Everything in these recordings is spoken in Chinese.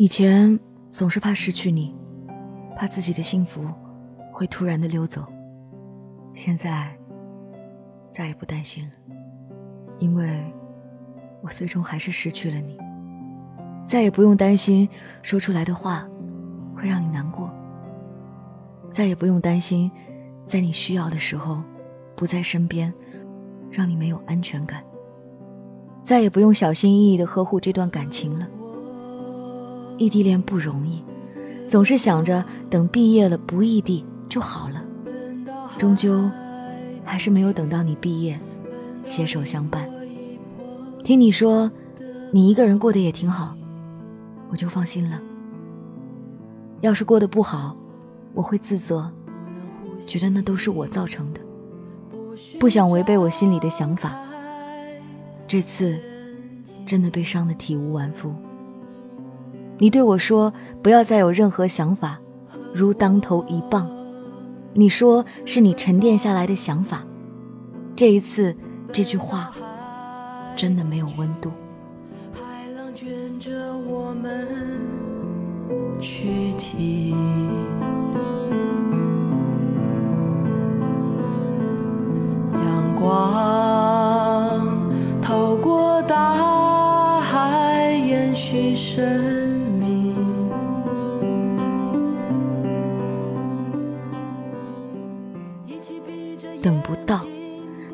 以前总是怕失去你，怕自己的幸福会突然的溜走。现在再也不担心了，因为我最终还是失去了你。再也不用担心说出来的话会让你难过，再也不用担心在你需要的时候不在身边，让你没有安全感。再也不用小心翼翼的呵护这段感情了。异地恋不容易，总是想着等毕业了不异地就好了，终究还是没有等到你毕业，携手相伴。听你说，你一个人过得也挺好，我就放心了。要是过得不好，我会自责，觉得那都是我造成的，不想违背我心里的想法。这次真的被伤得体无完肤。你对我说：“不要再有任何想法，如当头一棒。”你说是你沉淀下来的想法。这一次，这句话真的没有温度。海浪卷着我们躯体，阳光透过大海，延续生。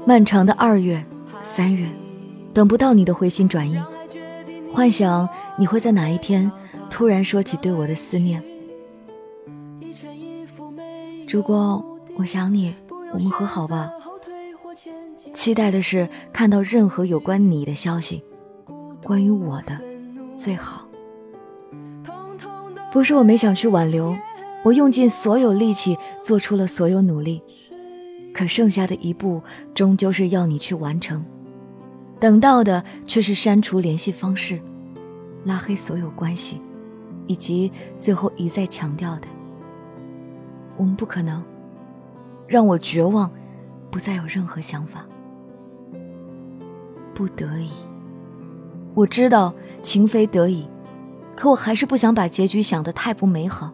漫长的二月、三月，等不到你的回心转意，幻想你会在哪一天突然说起对我的思念。烛光，我想你，我们和好吧。期待的是看到任何有关你的消息，关于我的最好。不是我没想去挽留，我用尽所有力气，做出了所有努力。可剩下的一步，终究是要你去完成，等到的却是删除联系方式，拉黑所有关系，以及最后一再强调的，我们不可能，让我绝望，不再有任何想法。不得已，我知道情非得已，可我还是不想把结局想得太不美好。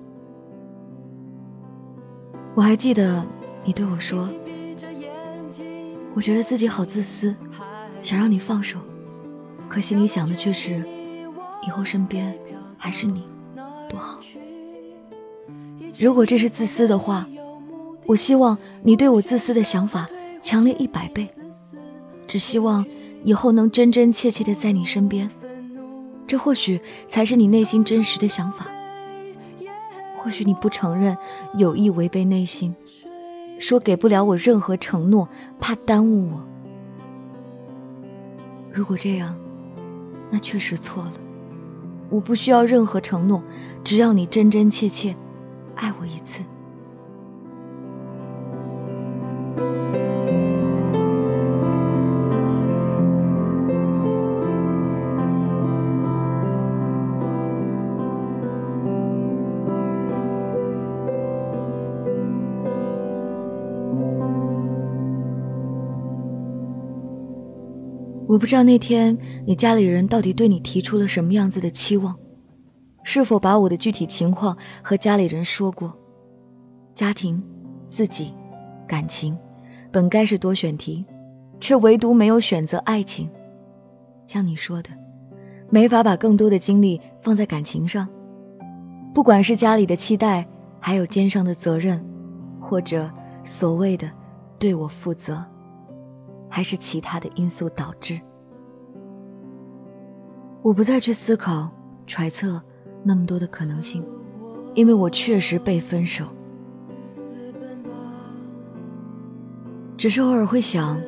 我还记得你对我说。我觉得自己好自私，想让你放手，可心里想的却是，以后身边还是你，多好。如果这是自私的话，我希望你对我自私的想法强烈一百倍，只希望以后能真真切切的在你身边，这或许才是你内心真实的想法。或许你不承认，有意违背内心。说给不了我任何承诺，怕耽误我。如果这样，那确实错了。我不需要任何承诺，只要你真真切切爱我一次。我不知道那天你家里人到底对你提出了什么样子的期望，是否把我的具体情况和家里人说过？家庭、自己、感情，本该是多选题，却唯独没有选择爱情。像你说的，没法把更多的精力放在感情上。不管是家里的期待，还有肩上的责任，或者所谓的对我负责。还是其他的因素导致，我不再去思考、揣测那么多的可能性，因为我确实被分手。只是偶尔会想，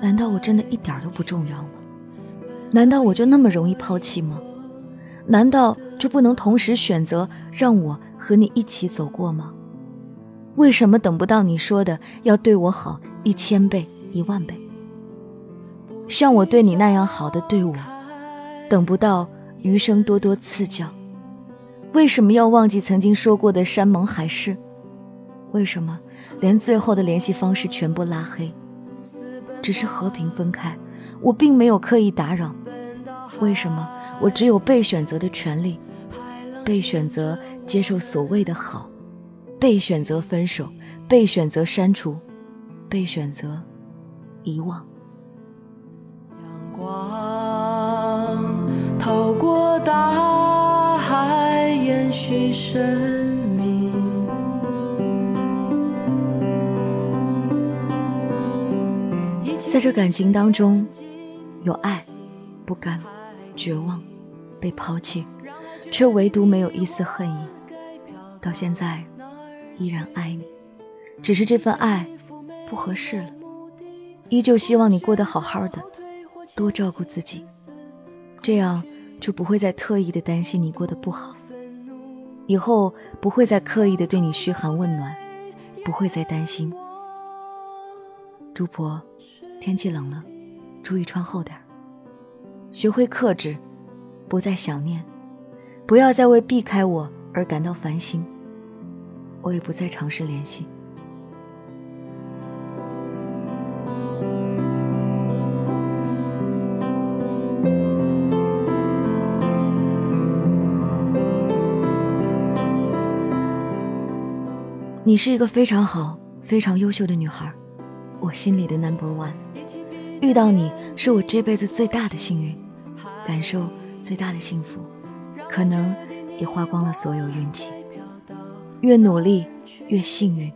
难道我真的一点都不重要吗？难道我就那么容易抛弃吗？难道就不能同时选择让我和你一起走过吗？为什么等不到你说的要对我好一千倍？一万倍，像我对你那样好的对我，等不到余生多多赐教。为什么要忘记曾经说过的山盟海誓？为什么连最后的联系方式全部拉黑？只是和平分开，我并没有刻意打扰。为什么我只有被选择的权利，被选择接受所谓的好，被选择分手，被选择删除，被选择遗忘。光透过大海，延续生命。在这感情当中，有爱、不甘、绝望、被抛弃，却唯独没有一丝恨意。到现在，依然爱你，只是这份爱不合适了。依旧希望你过得好好的，多照顾自己，这样就不会再特意的担心你过得不好。以后不会再刻意的对你嘘寒问暖，不会再担心。朱婆，天气冷了，注意穿厚点学会克制，不再想念，不要再为避开我而感到烦心。我也不再尝试联系。你是一个非常好、非常优秀的女孩，我心里的 number one。遇到你是我这辈子最大的幸运，感受最大的幸福，可能也花光了所有运气。越努力越幸运，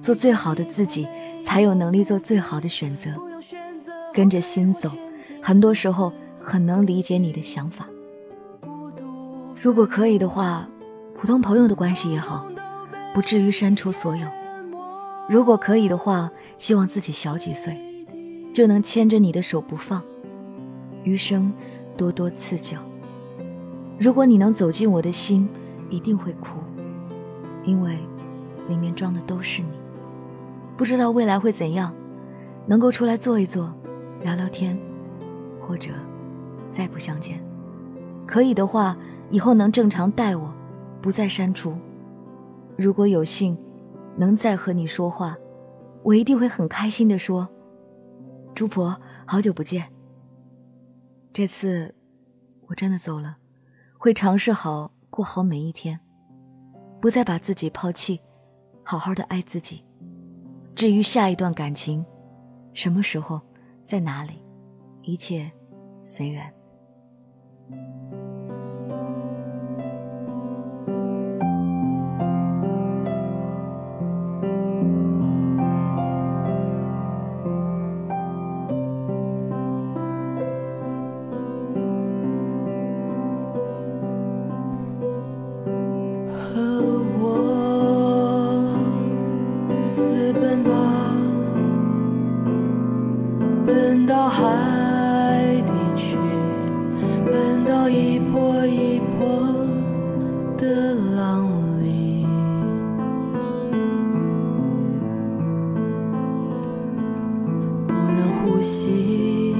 做最好的自己，才有能力做最好的选择。跟着心走，很多时候很能理解你的想法。如果可以的话，普通朋友的关系也好。不至于删除所有。如果可以的话，希望自己小几岁，就能牵着你的手不放，余生多多赐教。如果你能走进我的心，一定会哭，因为里面装的都是你。不知道未来会怎样，能够出来坐一坐，聊聊天，或者再不相见。可以的话，以后能正常带我，不再删除。如果有幸能再和你说话，我一定会很开心的说：“朱婆，好久不见。”这次我真的走了，会尝试好过好每一天，不再把自己抛弃，好好的爱自己。至于下一段感情，什么时候，在哪里，一切随缘。海底去奔到一波一波的浪里。不能呼吸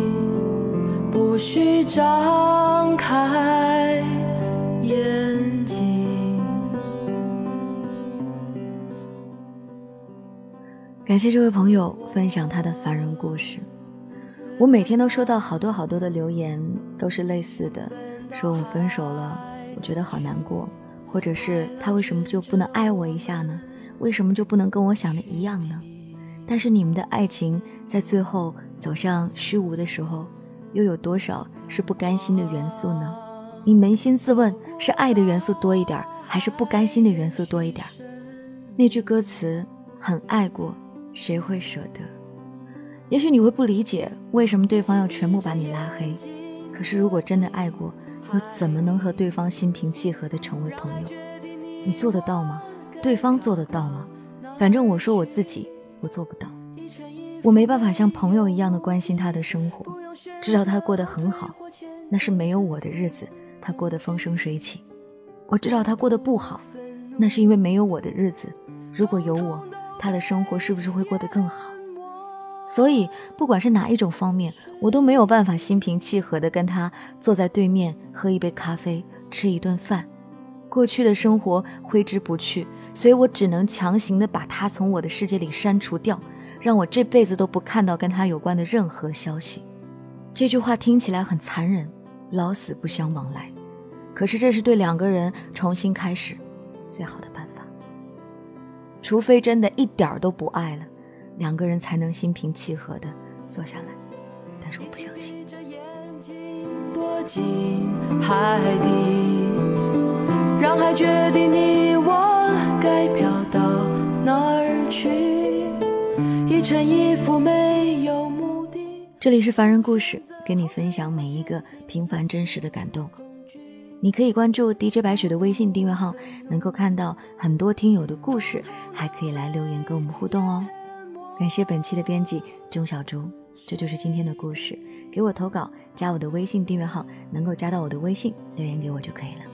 不许张开眼睛。感谢这位朋友分享他的凡人故事。我每天都收到好多好多的留言，都是类似的，说我分手了，我觉得好难过，或者是他为什么就不能爱我一下呢？为什么就不能跟我想的一样呢？但是你们的爱情在最后走向虚无的时候，又有多少是不甘心的元素呢？你扪心自问，是爱的元素多一点，还是不甘心的元素多一点？那句歌词，很爱过。谁会舍得？也许你会不理解为什么对方要全部把你拉黑，可是如果真的爱过，又怎么能和对方心平气和的成为朋友？你做得到吗？对方做得到吗？反正我说我自己，我做不到。我没办法像朋友一样的关心他的生活，知道他过得很好，那是没有我的日子，他过得风生水起。我知道他过得不好，那是因为没有我的日子，如果有我。他的生活是不是会过得更好？所以，不管是哪一种方面，我都没有办法心平气和地跟他坐在对面喝一杯咖啡，吃一顿饭。过去的生活挥之不去，所以我只能强行地把他从我的世界里删除掉，让我这辈子都不看到跟他有关的任何消息。这句话听起来很残忍，老死不相往来。可是这是对两个人重新开始最好的办法。除非真的一点儿都不爱了，两个人才能心平气和的坐下来。但是我不相信。躲进海底，让海决定你我该飘到哪儿去。一尘一伏，没有目的。这里是凡人故事，跟你分享每一个平凡真实的感动。你可以关注 DJ 白雪的微信订阅号，能够看到很多听友的故事，还可以来留言跟我们互动哦。感谢本期的编辑钟小竹，这就是今天的故事。给我投稿，加我的微信订阅号，能够加到我的微信留言给我就可以了。